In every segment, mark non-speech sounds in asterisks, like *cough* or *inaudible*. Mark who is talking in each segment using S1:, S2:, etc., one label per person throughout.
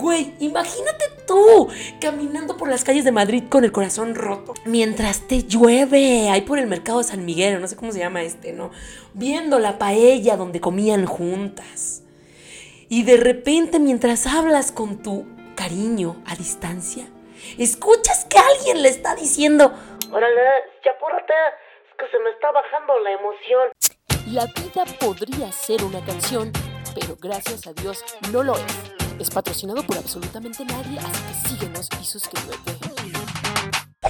S1: Güey, imagínate tú caminando por las calles de Madrid con el corazón roto. Mientras te llueve, ahí por el mercado de San Miguel, no sé cómo se llama este, ¿no? Viendo la paella donde comían juntas. Y de repente, mientras hablas con tu cariño a distancia, escuchas que alguien le está diciendo, órale, ya apúrate, es que se me está bajando la emoción.
S2: La vida podría ser una canción, pero gracias a Dios no lo es. Es patrocinado por absolutamente nadie, así que síguenos y suscríbete.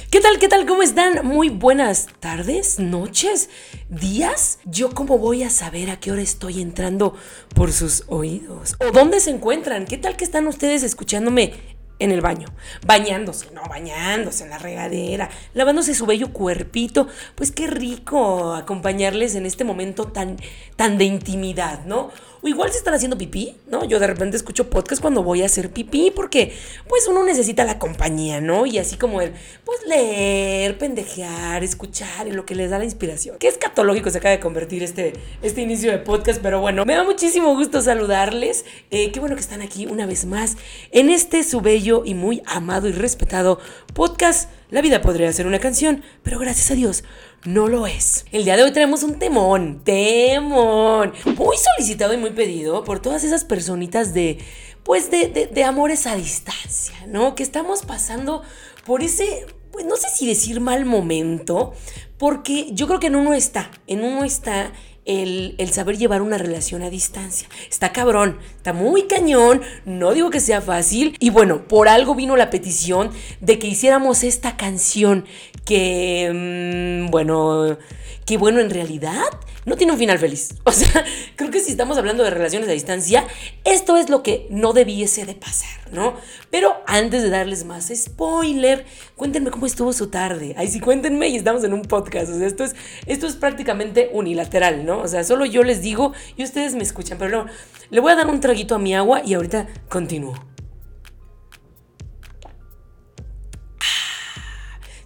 S1: ¿Qué tal? ¿Qué tal? ¿Cómo están? Muy buenas tardes, noches, días. Yo cómo voy a saber a qué hora estoy entrando por sus oídos. ¿O dónde se encuentran? ¿Qué tal que están ustedes escuchándome en el baño, bañándose, no, bañándose en la regadera, lavándose su bello cuerpito. Pues qué rico acompañarles en este momento tan, tan de intimidad, ¿no? O igual se están haciendo pipí, ¿no? Yo de repente escucho podcast cuando voy a hacer pipí porque pues uno necesita la compañía, ¿no? Y así como el, pues leer, pendejear, escuchar en lo que les da la inspiración. Qué escatológico se acaba de convertir este, este inicio de podcast, pero bueno, me da muchísimo gusto saludarles. Eh, qué bueno que están aquí una vez más en este su bello y muy amado y respetado podcast. La vida podría ser una canción, pero gracias a Dios no lo es. El día de hoy tenemos un temón, temón, muy solicitado y muy pedido por todas esas personitas de, pues de, de, de amores a distancia, ¿no? Que estamos pasando por ese, pues no sé si decir mal momento, porque yo creo que en uno está, en uno está el, el, saber llevar una relación a distancia. Está cabrón, está muy cañón, no digo que sea fácil. Y bueno, por algo vino la petición de que hiciéramos esta canción que, mmm, bueno, que bueno, en realidad no tiene un final feliz. *laughs* O sea, creo que si estamos hablando de relaciones a distancia, esto es lo que no debiese de pasar, ¿no? Pero antes de darles más spoiler, cuéntenme cómo estuvo su tarde. Ahí sí, cuéntenme y estamos en un podcast. O sea, esto es, esto es prácticamente unilateral, ¿no? O sea, solo yo les digo y ustedes me escuchan. Pero no, le voy a dar un traguito a mi agua y ahorita continúo.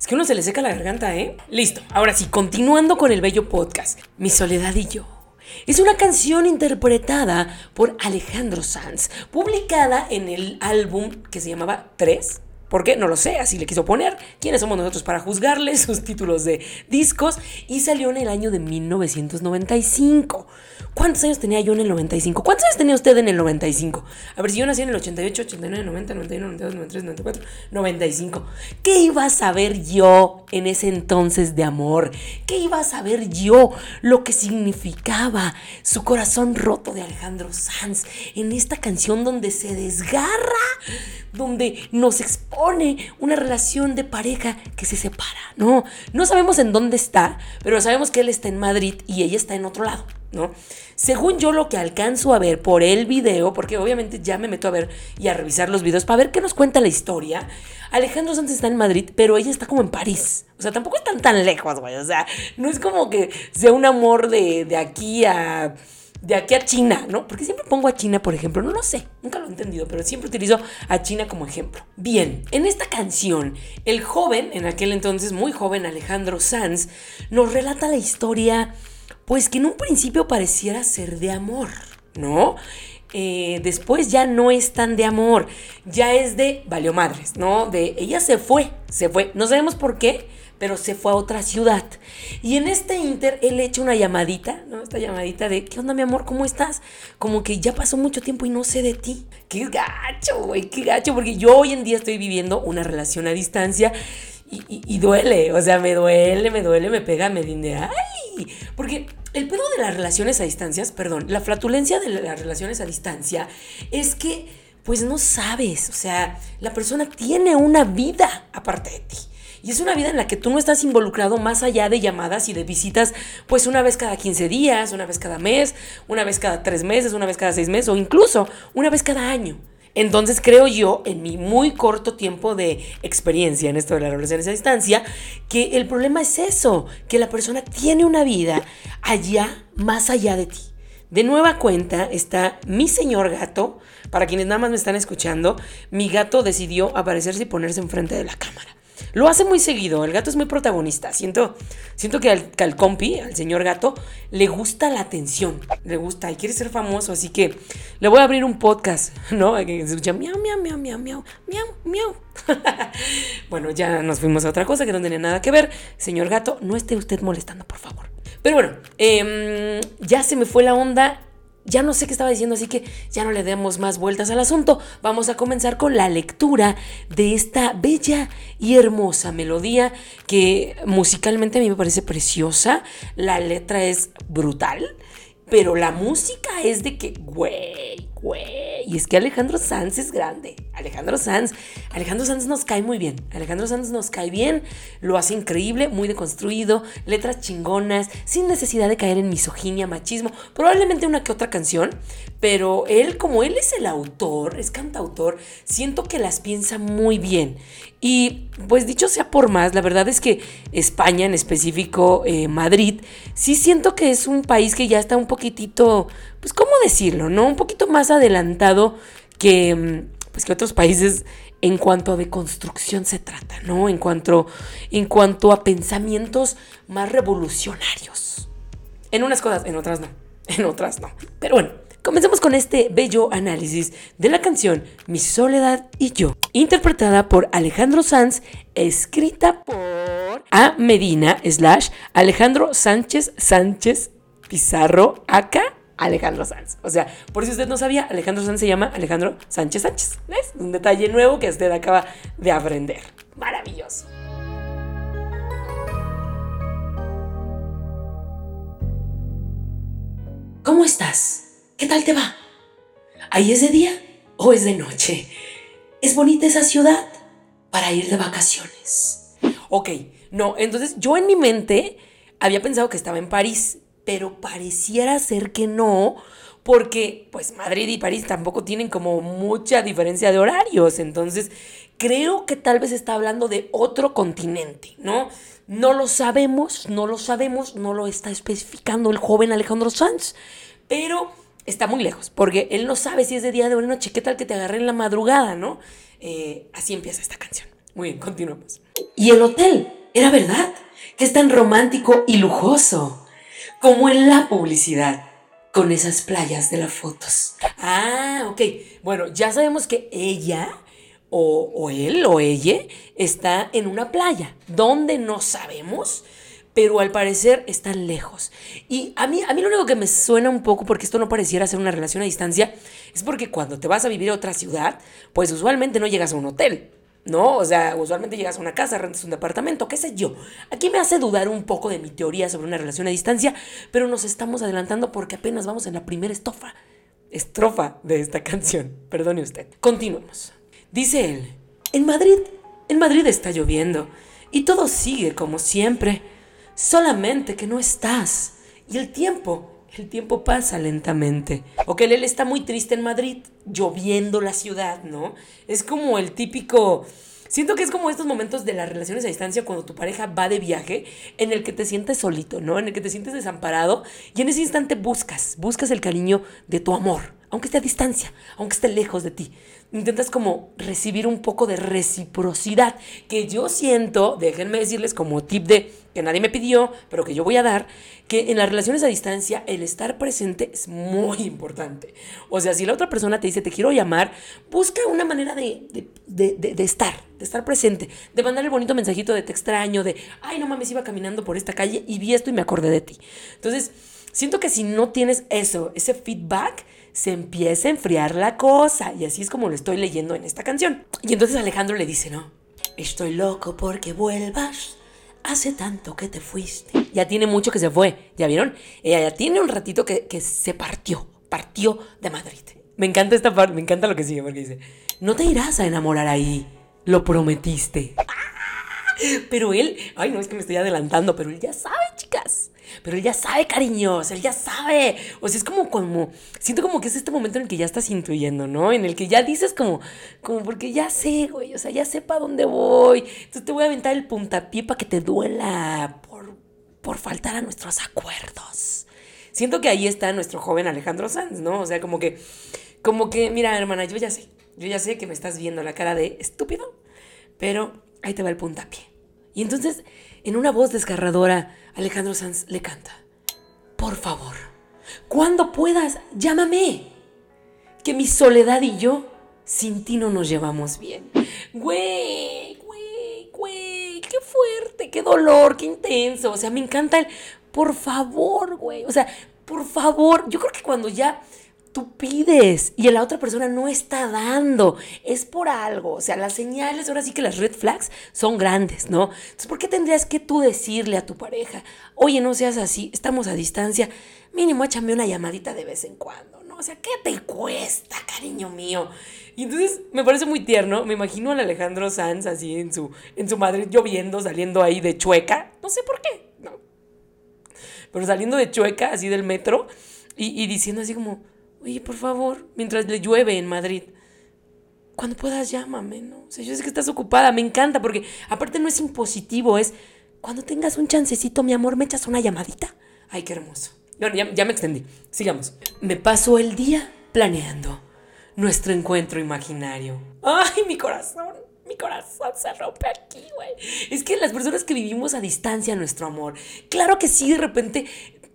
S1: Es que uno se le seca la garganta, ¿eh? Listo. Ahora sí, continuando con el bello podcast. Mi soledad y yo. Es una canción interpretada por Alejandro Sanz, publicada en el álbum que se llamaba 3. ¿Por qué? No lo sé, así le quiso poner. ¿Quiénes somos nosotros para juzgarle *laughs* sus títulos de discos? Y salió en el año de 1995. ¿Cuántos años tenía yo en el 95? ¿Cuántos años tenía usted en el 95? A ver, si yo nací en el 88, 89, 90, 91, 92, 93, 94, 95. ¿Qué iba a saber yo en ese entonces de amor? ¿Qué iba a saber yo lo que significaba su corazón roto de Alejandro Sanz en esta canción donde se desgarra, donde nos expone una relación de pareja que se separa? No, no sabemos en dónde está, pero sabemos que él está en Madrid y ella está en otro lado. ¿no? Según yo lo que alcanzo a ver por el video, porque obviamente ya me meto a ver y a revisar los videos para ver qué nos cuenta la historia, Alejandro Sanz está en Madrid, pero ella está como en París. O sea, tampoco están tan lejos, güey. O sea, no es como que sea un amor de, de aquí a de aquí a China, ¿no? Porque siempre pongo a China, por ejemplo, no lo sé, nunca lo he entendido, pero siempre utilizo a China como ejemplo. Bien, en esta canción, el joven, en aquel entonces muy joven Alejandro Sanz, nos relata la historia pues que en un principio pareciera ser de amor, ¿no? Eh, después ya no es tan de amor, ya es de valió madres, ¿no? De ella se fue, se fue, no sabemos por qué, pero se fue a otra ciudad. Y en este inter él echa una llamadita, ¿no? Esta llamadita de, ¿qué onda mi amor? ¿Cómo estás? Como que ya pasó mucho tiempo y no sé de ti. Qué gacho, güey, qué gacho, porque yo hoy en día estoy viviendo una relación a distancia y, y, duele, o sea, me duele, me duele, me pega, me dice, ¡ay! Porque el pedo de las relaciones a distancias, perdón, la flatulencia de las relaciones a distancia es que, pues no sabes, o sea, la persona tiene una vida aparte de ti. Y es una vida en la que tú no estás involucrado más allá de llamadas y de visitas, pues una vez cada 15 días, una vez cada mes, una vez cada tres meses, una vez cada seis meses o incluso una vez cada año. Entonces creo yo, en mi muy corto tiempo de experiencia en esto de las relaciones a distancia, que el problema es eso, que la persona tiene una vida allá, más allá de ti. De nueva cuenta está mi señor gato, para quienes nada más me están escuchando, mi gato decidió aparecerse y ponerse enfrente de la cámara. Lo hace muy seguido, el gato es muy protagonista. Siento, siento que al, al compi, al señor gato, le gusta la atención, le gusta y quiere ser famoso, así que le voy a abrir un podcast, *laughs* ¿no? Que se escucha miau, miau, miau, miau, miau, miau, miau. *laughs* bueno, ya nos fuimos a otra cosa que no tenía nada que ver. Señor gato, no esté usted molestando, por favor. Pero bueno, em, ya se me fue la onda ya no sé qué estaba diciendo, así que ya no le demos más vueltas al asunto. Vamos a comenzar con la lectura de esta bella y hermosa melodía que musicalmente a mí me parece preciosa. La letra es brutal, pero la música es de que, güey, güey. Y es que Alejandro Sanz es grande. Alejandro Sanz, Alejandro Sanz nos cae muy bien. Alejandro Sanz nos cae bien, lo hace increíble, muy deconstruido, letras chingonas, sin necesidad de caer en misoginia, machismo. Probablemente una que otra canción, pero él, como él es el autor, es cantautor, siento que las piensa muy bien. Y pues dicho sea por más, la verdad es que España, en específico eh, Madrid, sí siento que es un país que ya está un poquitito, pues cómo decirlo, ¿no? Un poquito más adelantado que, mm, pues, que otros países en cuanto a construcción se trata, ¿no? En cuanto, en cuanto a pensamientos más revolucionarios. En unas cosas, en otras no. En otras no. Pero bueno, Comencemos con este bello análisis de la canción Mi Soledad y Yo, interpretada por Alejandro Sanz, escrita por A Medina slash Alejandro Sánchez Sánchez Pizarro acá Alejandro Sanz. O sea, por si usted no sabía, Alejandro Sanz se llama Alejandro Sánchez Sánchez. ¿Ves? Un detalle nuevo que usted acaba de aprender. Maravilloso. ¿Cómo estás? ¿Qué tal te va? ¿Ahí es de día o es de noche? ¿Es bonita esa ciudad para ir de vacaciones? Ok, no, entonces yo en mi mente había pensado que estaba en París, pero pareciera ser que no, porque pues Madrid y París tampoco tienen como mucha diferencia de horarios, entonces creo que tal vez está hablando de otro continente, ¿no? No lo sabemos, no lo sabemos, no lo está especificando el joven Alejandro Sanz, pero está muy lejos, porque él no sabe si es de día de noche, qué tal que te agarré en la madrugada, ¿no? Eh, así empieza esta canción. Muy bien, continuamos. Y el hotel, era verdad, que es tan romántico y lujoso, como en la publicidad, con esas playas de las fotos. Ah, ok. Bueno, ya sabemos que ella o él o ella está en una playa, donde no sabemos pero al parecer están lejos. Y a mí, a mí lo único que me suena un poco, porque esto no pareciera ser una relación a distancia, es porque cuando te vas a vivir a otra ciudad, pues usualmente no llegas a un hotel. ¿no? O sea, usualmente llegas a una casa, rentas un departamento, qué sé yo. Aquí me hace dudar un poco de mi teoría sobre una relación a distancia, pero nos estamos adelantando porque apenas vamos en la primera estofa, estrofa de esta canción. Perdone usted. Continuemos. Dice él, en Madrid, en Madrid está lloviendo y todo sigue como siempre solamente que no estás. Y el tiempo, el tiempo pasa lentamente. O que él está muy triste en Madrid, lloviendo la ciudad, ¿no? Es como el típico... Siento que es como estos momentos de las relaciones a distancia cuando tu pareja va de viaje en el que te sientes solito, ¿no? En el que te sientes desamparado y en ese instante buscas, buscas el cariño de tu amor, aunque esté a distancia, aunque esté lejos de ti. Intentas como recibir un poco de reciprocidad que yo siento, déjenme decirles como tip de que nadie me pidió, pero que yo voy a dar, que en las relaciones a distancia el estar presente es muy importante. O sea, si la otra persona te dice te quiero llamar, busca una manera de, de, estar, de estar presente, de mandar el bonito mensajito de te extraño, de, ay, no mames, iba caminando por esta calle y vi esto y me acordé de ti. Entonces, siento que si no tienes eso, ese feedback, se empieza a enfriar la cosa. Y así es como lo estoy leyendo en esta canción. Y entonces Alejandro le dice, no, estoy loco porque vuelvas hace tanto que te fuiste. Ya tiene mucho que se fue, ¿ya vieron? Ella ya tiene un ratito que, se partió, partió de Madrid. Me encanta esta parte, me encanta lo que sigue porque dice, no te irás a enamorar ahí, lo prometiste. *laughs* Pero él, ay no, es que me estoy adelantando, pero él ya sabe, chicas. Pero él ya sabe, cariños, él ya sabe. O sea, es como, como, siento como que es este momento en el que ya estás intuyendo, ¿no? En el que ya dices como, como porque ya sé, güey, o sea, ya sé para dónde voy. Entonces te voy a aventar el puntapié para que te duela por, por faltar a nuestros acuerdos. Siento que ahí está nuestro joven Alejandro Sanz, ¿no? O sea, como que, como que, mira, hermana, yo ya sé, yo ya sé que me estás viendo la cara de estúpido, pero ahí te va el puntapié. Y entonces, en una voz desgarradora, Alejandro Sanz le canta, por favor, cuando puedas, llámame, que mi soledad y yo sin ti no nos llevamos bien. Güey, güey, güey, qué fuerte, qué dolor, qué intenso. O sea, me encanta el, por favor, güey. O sea, por favor, yo creo que cuando ya tú pides y la otra persona no está dando, es por algo. O sea, las señales, ahora sí que las red flags son grandes, ¿no? Entonces, ¿por qué tendrías que tú decirle a tu pareja, oye, no seas así, estamos a distancia, mínimo échame una llamadita de vez en cuando, ¿no? O sea, ¿qué te cuesta, cariño mío? Y entonces me parece muy tierno, me imagino al Alejandro Sanz así en su, en su Madrid lloviendo, saliendo ahí de chueca, no sé por qué, no. Pero saliendo de chueca, así del metro, y, y diciendo así como, oye, por favor, mientras le llueve en Madrid, cuando puedas llámame, ¿no? O sea, yo sé que estás ocupada, me encanta, porque aparte no es impositivo, es cuando tengas un chancecito, mi amor, me echas una llamadita. Ay, qué hermoso. Bueno, ya, ya me extendí. Sigamos. Me paso el día planeando nuestro encuentro imaginario. Ay, mi corazón. Mi corazón se rompe aquí, güey. Es que las personas que vivimos a distancia nuestro amor, claro que sí, de repente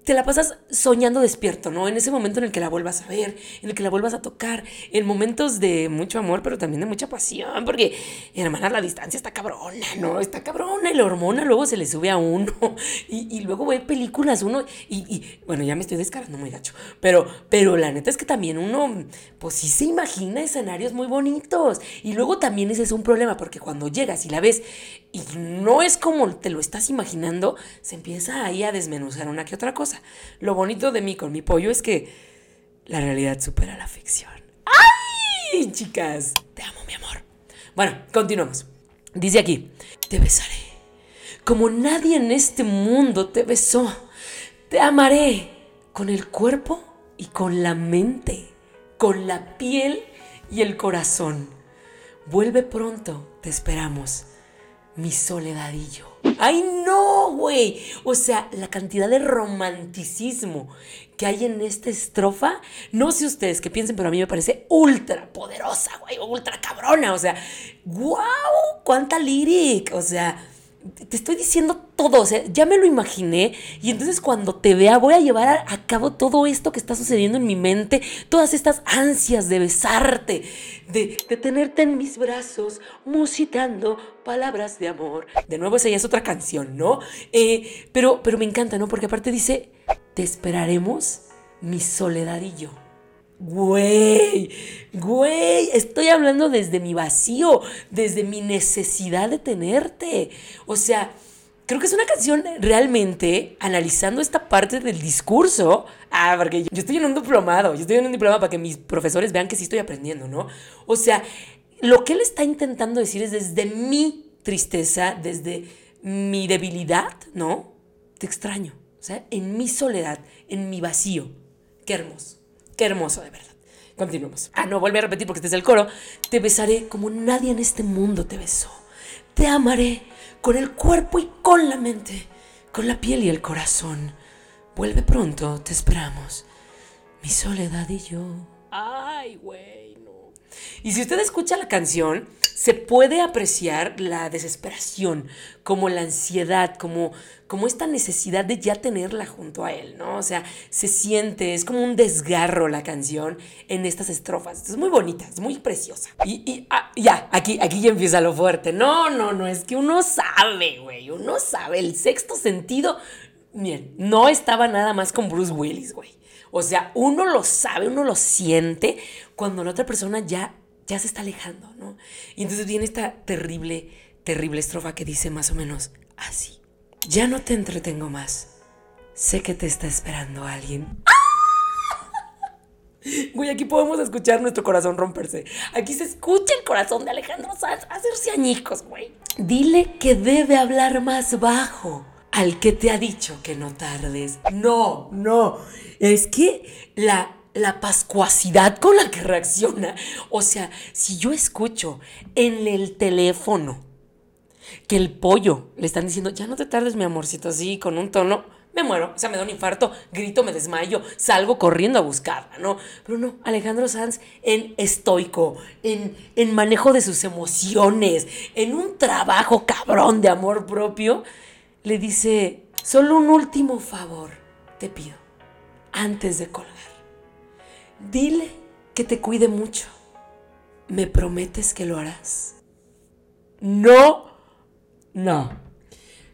S1: te la pasas soñando despierto, ¿no? En ese momento en el que la vuelvas a ver, en el que la vuelvas a tocar, en momentos de mucho amor, pero también de mucha pasión, porque, hermana, la distancia está cabrona, ¿no? Está cabrona y la hormona luego se le sube a uno *laughs* y, luego ve películas uno y, bueno, ya me estoy descarando muy gacho, pero, pero la neta es que también uno, pues sí se imagina escenarios muy bonitos y luego también ese es un problema, porque cuando llegas y la ves y no es como te lo estás imaginando, se empieza ahí a desmenuzar una que otra cosa. Lo bonito de mí con mi pollo es que la realidad supera la ficción. ¡Ay, chicas! Te amo, mi amor. Bueno, continuamos. Dice aquí, te besaré como nadie en este mundo te besó. Te amaré con el cuerpo y con la mente, con la piel y el corazón. Vuelve pronto, te esperamos mi soledad y yo. ¡Ay, no, güey! O sea, la cantidad de romanticismo que hay en esta estrofa, no sé ustedes qué piensen, pero a mí me parece ultra poderosa, güey, ultra cabrona. O sea, ¡wow! ¡Cuánta lírica! O sea, te estoy diciendo todo, o sea, ya me lo imaginé y entonces cuando te vea voy a llevar a, cabo todo esto que está sucediendo en mi mente, todas estas ansias de besarte, de, tenerte en mis brazos, musitando palabras de amor. De nuevo esa ya es otra canción, ¿no? Eh, pero, pero me encanta, ¿no? Porque aparte dice, te esperaremos mi soledad y yo. Güey, güey, estoy hablando desde mi vacío, desde mi necesidad de tenerte. O sea, creo que es una canción realmente analizando esta parte del discurso. Ah, porque yo estoy en un diplomado, yo estoy en un diplomado para que mis profesores vean que sí estoy aprendiendo, ¿no? O sea, lo que él está intentando decir es desde mi tristeza, desde mi debilidad, ¿no? Te extraño. O sea, en mi soledad, en mi vacío. Qué hermoso. Qué hermoso, de verdad. Continuemos. Ah, no, vuelve a repetir porque este es el coro. Te besaré como nadie en este mundo te besó. Te amaré con el cuerpo y con la mente, con la piel y el corazón. Vuelve pronto, te esperamos. Mi soledad y yo. Ay, güey. Y si usted escucha la canción, se puede apreciar la desesperación, como la ansiedad, como, como esta necesidad de ya tenerla junto a él, ¿no? O sea, se siente, es como un desgarro la canción en estas estrofas. Es muy bonita, es muy preciosa. Y, ah, ya, aquí, aquí ya empieza lo fuerte. No, no, no, es que uno sabe, güey, uno sabe, el sexto sentido, bien, no estaba nada más con Bruce Willis, güey. O sea, uno lo sabe, uno lo siente cuando la otra persona ya ya se está alejando, ¿no? Y entonces viene esta terrible, terrible estrofa que dice más o menos así. Ya no te entretengo más. Sé que te está esperando alguien. *laughs* Güey, aquí podemos escuchar nuestro corazón romperse. Aquí se escucha el corazón de Alejandro Sanz hacerse añicos, güey. Dile que debe hablar más bajo al que te ha dicho que no tardes. No, no. Es que la la pascuacidad con la que reacciona. O sea, si yo escucho en el teléfono que el pollo le están diciendo, ya no te tardes, mi amorcito, así, con un tono me muero, o sea, me da un infarto, grito, me desmayo, salgo corriendo a buscarla, ¿no? Pero no, Alejandro Sanz en estoico, en, en manejo de sus emociones, en un trabajo cabrón de amor propio, le dice, solo un último favor te pido, antes de colgar. Dile que te cuide mucho. ¿Me prometes que lo harás? No, no,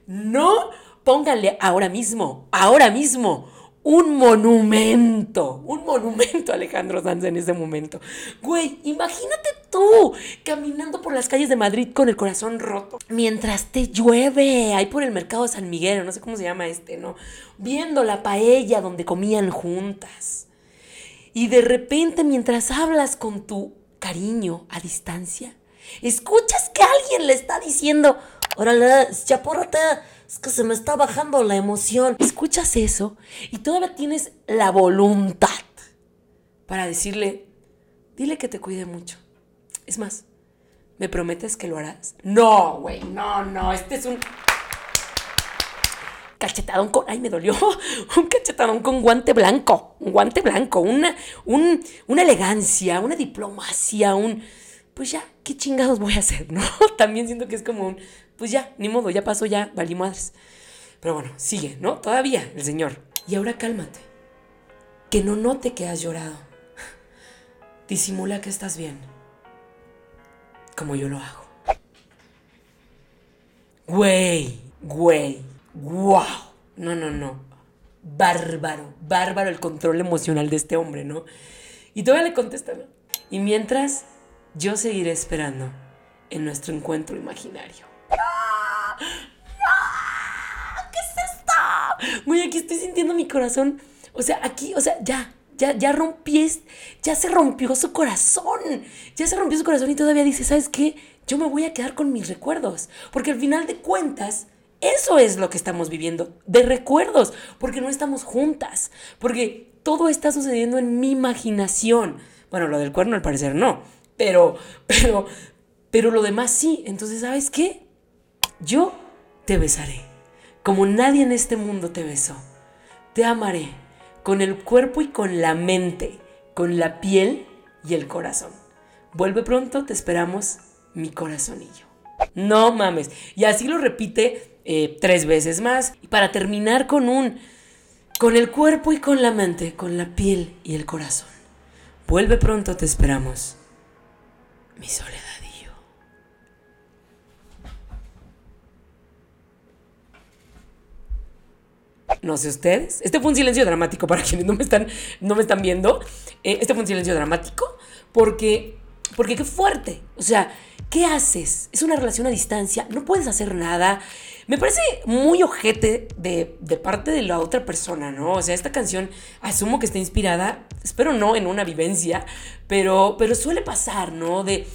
S1: no pónganle ahora mismo, ahora mismo, un monumento, un monumento a Alejandro Sanz en ese momento. Güey, imagínate tú caminando por las calles de Madrid con el corazón roto, mientras te llueve, ahí por el mercado San Miguel, no sé cómo se llama este, ¿no? Viendo la paella donde comían juntas. Y de repente, mientras hablas con tu cariño a distancia, escuchas que alguien le está diciendo, órale, chapórate, es que se me está bajando la emoción. Escuchas eso y todavía tienes la voluntad para decirle, dile que te cuide mucho. Es más, ¿me prometes que lo harás? No, güey, no, no, este es un cachetadón con... ¡Ay, me dolió! *laughs* Un cachetadón con guante blanco. Un guante blanco. Una, una elegancia, una diplomacia, un... Pues ya, ¿qué chingados voy a hacer, *laughs* no? También siento que es como un pues ya, ni modo, ya pasó, ya valí madres. Pero bueno, sigue, ¿no? Todavía el Señor. Y ahora cálmate. Que no note que has llorado. *laughs* Disimula que estás bien. Como yo lo hago. Güey, güey, wow. No, no, no. Bárbaro, bárbaro el control emocional de este hombre, ¿no? Y todavía le contesta. Y mientras, yo seguiré esperando en nuestro encuentro imaginario. ¿Qué es esto? Güey, aquí estoy sintiendo mi corazón. O sea, aquí, o sea, ya, ya, ya rompí, ya se rompió su corazón. Ya se rompió su corazón y todavía dice, ¿sabes qué? Yo me voy a quedar con mis recuerdos. Porque al final de cuentas, eso es lo que estamos viviendo, de recuerdos. Porque no estamos juntas. Porque todo está sucediendo en mi imaginación. Bueno, lo del cuerno al parecer no. Pero, pero, pero lo demás sí. Entonces, ¿sabes qué? Yo te besaré, como nadie en este mundo te besó. Te amaré, con el cuerpo y con la mente, con la piel y el corazón. Vuelve pronto, te esperamos, mi corazonillo. No mames. Y así lo repite eh, tres veces más. Y para terminar con un... Con el cuerpo y con la mente, con la piel y el corazón. Vuelve pronto, te esperamos. Mi soledad. No sé ustedes. Este fue un silencio dramático para *laughs* quienes no me están, no me están viendo. Eh, este fue un silencio dramático porque, porque qué fuerte. O sea, ¿qué haces? Es una relación a distancia, no puedes hacer nada. Me parece muy ojete de, de, parte de la otra persona, ¿no? O sea, esta canción asumo que está inspirada, espero no en una vivencia, pero, pero suele pasar, ¿no? De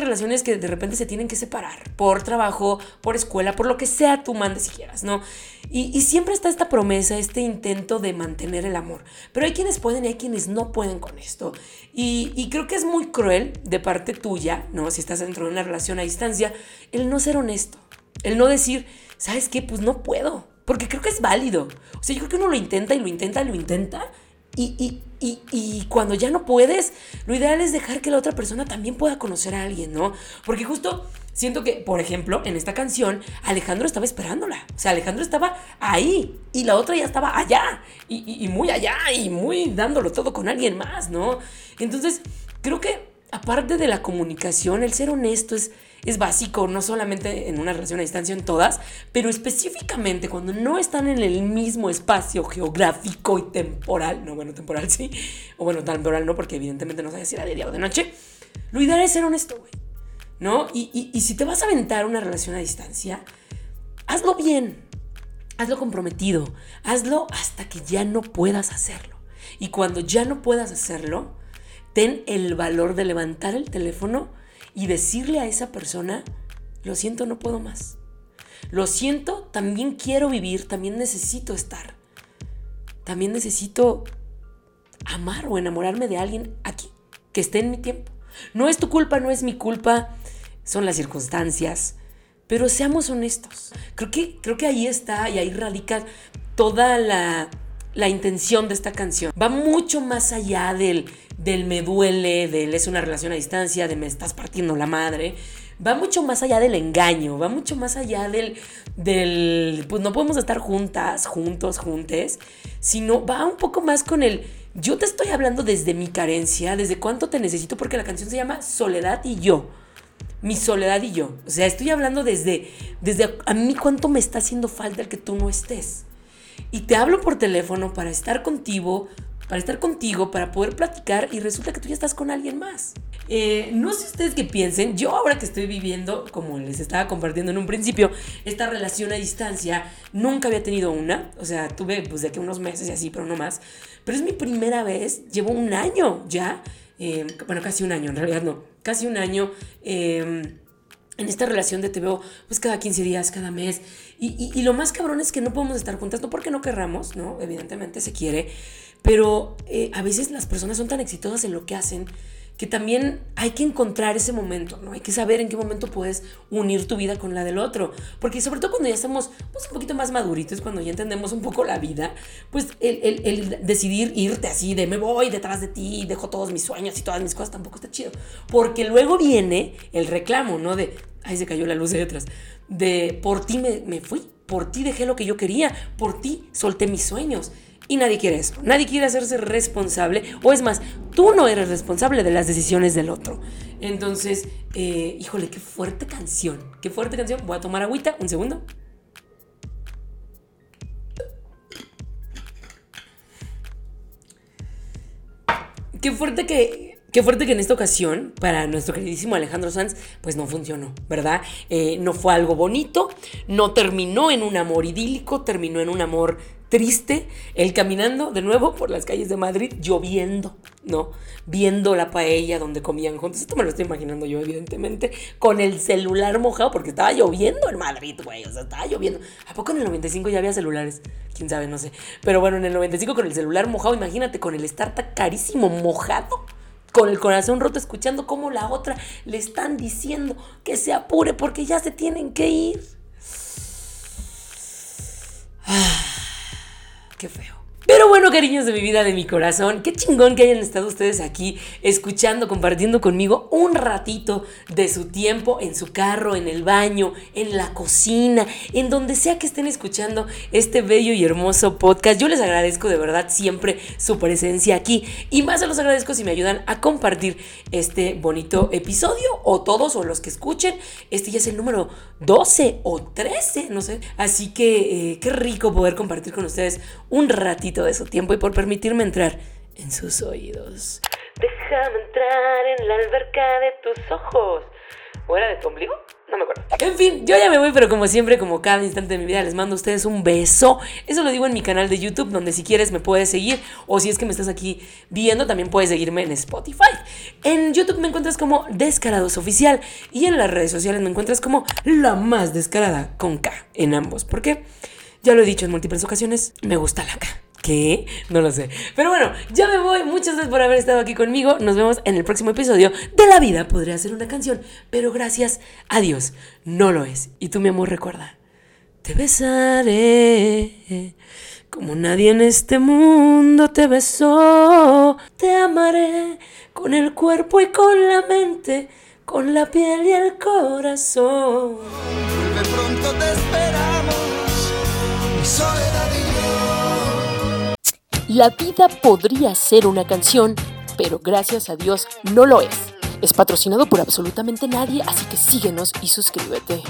S1: relaciones que de repente se tienen que separar por trabajo, por escuela, por lo que sea tú mandes si quieras, ¿no? Y, siempre está esta promesa, este intento de mantener el amor. Pero hay quienes pueden y hay quienes no pueden con esto. Y, y creo que es muy cruel de parte tuya, ¿no? Si estás dentro de una relación a distancia, el no ser honesto, el no decir, ¿sabes qué? Pues no puedo. Porque creo que es válido. O sea, yo creo que uno lo intenta y lo intenta y lo intenta y, y, cuando ya no puedes, lo ideal es dejar que la otra persona también pueda conocer a alguien, ¿no? Porque justo siento que, por ejemplo, en esta canción, Alejandro estaba esperándola. O sea, Alejandro estaba ahí y la otra ya estaba allá y, y muy allá y muy dándolo todo con alguien más, ¿no? Entonces, creo que aparte de la comunicación, el ser honesto es es básico, no solamente en una relación a distancia, en todas, pero específicamente cuando no están en el mismo espacio geográfico y temporal, no, bueno, temporal sí, o bueno, temporal no, porque evidentemente no sabes si era de día o de noche, lo ideal es ser honesto, güey, ¿no? Y, y si te vas a aventar una relación a distancia, hazlo bien, hazlo comprometido, hazlo hasta que ya no puedas hacerlo. Y cuando ya no puedas hacerlo, ten el valor de levantar el teléfono y decirle a esa persona, lo siento, no puedo más. Lo siento, también quiero vivir, también necesito estar. También necesito amar o enamorarme de alguien aquí, que esté en mi tiempo. No es tu culpa, no es mi culpa, son las circunstancias. Pero seamos honestos. Creo que, creo que ahí está y ahí radica toda la, la intención de esta canción va mucho más allá del, del me duele, del es una relación a distancia, de me estás partiendo la madre. Va mucho más allá del engaño, va mucho más allá del, del, pues no podemos estar juntas, juntos, juntes, sino va un poco más con el, yo te estoy hablando desde mi carencia, desde cuánto te necesito, porque la canción se llama Soledad y yo. Mi soledad y yo. O sea, estoy hablando desde, desde a mí cuánto me está haciendo falta el que tú no estés. Y te hablo por teléfono para estar contigo, para estar contigo, para poder platicar y resulta que tú ya estás con alguien más. Eh, no sé ustedes qué piensen, yo ahora que estoy viviendo, como les estaba compartiendo en un principio, esta relación a distancia, nunca había tenido una, o sea, tuve pues de aquí unos meses y así, pero no más, pero es mi primera vez, llevo un año ya, eh, bueno, casi un año, en realidad no, casi un año. Eh, en esta relación de te veo pues cada 15 días, cada mes. Y, y, lo más cabrón es que no podemos estar juntas, no porque no querramos, ¿no? Evidentemente se quiere, pero eh, a veces las personas son tan exitosas en lo que hacen que también hay que encontrar ese momento, ¿no? Hay que saber en qué momento puedes unir tu vida con la del otro. Porque sobre todo cuando ya estamos pues, un poquito más maduritos, cuando ya entendemos un poco la vida, pues el, decidir irte así de me voy detrás de ti, dejo todos mis sueños y todas mis cosas tampoco está chido. Porque luego viene el reclamo, ¿no? De, ay, se cayó la luz de detrás. De, por ti me fui, por ti dejé lo que yo quería, por ti solté mis sueños. Y nadie quiere eso. Nadie quiere hacerse responsable. O es más, tú no eres responsable de las decisiones del otro. Entonces, eh, híjole, qué fuerte canción. Qué fuerte canción. Voy a tomar agüita. Un segundo. Qué fuerte que Qué fuerte que en esta ocasión, para nuestro queridísimo Alejandro Sanz, pues no funcionó, ¿verdad? Eh, no fue algo bonito, no terminó en un amor idílico, terminó en un amor triste, él caminando de nuevo por las calles de Madrid, lloviendo, ¿no? Viendo la paella donde comían juntos. Esto me lo estoy imaginando yo, evidentemente, con el celular mojado, porque estaba lloviendo en Madrid, güey, o sea, estaba lloviendo. ¿A poco en el 95 ya había celulares? Quién sabe, no sé. Pero bueno, en el 95 con el celular mojado, imagínate, con el startup carísimo mojado con el corazón roto escuchando cómo la otra le están diciendo que se apure porque ya se tienen que ir. Qué feo. Pero bueno, cariños de mi vida, de mi corazón, qué chingón que hayan estado ustedes aquí escuchando, compartiendo conmigo un ratito de su tiempo en su carro, en el baño, en la cocina, en donde sea que estén escuchando este bello y hermoso podcast. Yo les agradezco de verdad siempre su presencia aquí y más se los agradezco si me ayudan a compartir este bonito episodio o todos o los que escuchen. Este ya es el número 12 o 13, no sé. Así que eh, qué rico poder compartir con ustedes un ratito de su tiempo y por permitirme entrar en sus oídos. Déjame entrar en la alberca de tus ojos. ¿O era de tu ombligo? No me acuerdo. En fin, yo ya me voy, pero como siempre, como cada instante de mi vida, les mando a ustedes un beso. Eso lo digo en mi canal de YouTube, donde si quieres me puedes seguir. O si es que me estás aquí viendo, también puedes seguirme en Spotify. En YouTube me encuentras como Descarados Oficial. Y en las redes sociales me encuentras como La Más Descarada, con K en ambos. ¿Por qué? Ya lo he dicho en múltiples ocasiones, me gusta la K. ¿Qué? No lo sé. Pero bueno, ya me voy. Muchas gracias por haber estado aquí conmigo. Nos vemos en el próximo episodio de La vida podría ser una canción, pero gracias a Dios no lo es. Y tú, mi amor, recuerda. Te besaré como nadie en este mundo te besó. Te amaré con el cuerpo y con la mente, con la piel y el corazón.
S3: De pronto te esperamos, y
S2: la vida podría ser una canción, pero gracias a Dios no lo es. Es patrocinado por absolutamente nadie, así que síguenos y suscríbete.